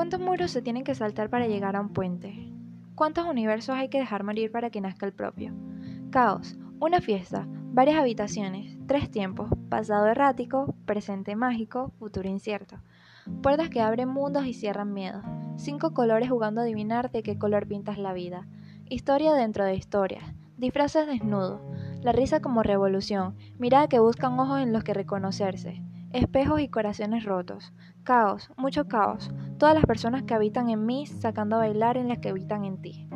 ¿Cuántos muros se tienen que saltar para llegar a un puente? ¿Cuántos universos hay que dejar morir para que nazca el propio? Caos, una fiesta, varias habitaciones, tres tiempos, pasado errático, presente mágico, futuro incierto. Puertas que abren mundos y cierran miedos. Cinco colores jugando a adivinar de qué color pintas la vida. Historia dentro de historia. Disfraces desnudos. La risa como revolución. Mirada que buscan ojos en los que reconocerse. Espejos y corazones rotos. Caos, mucho caos. Todas las personas que habitan en mí sacando a bailar en las que habitan en ti.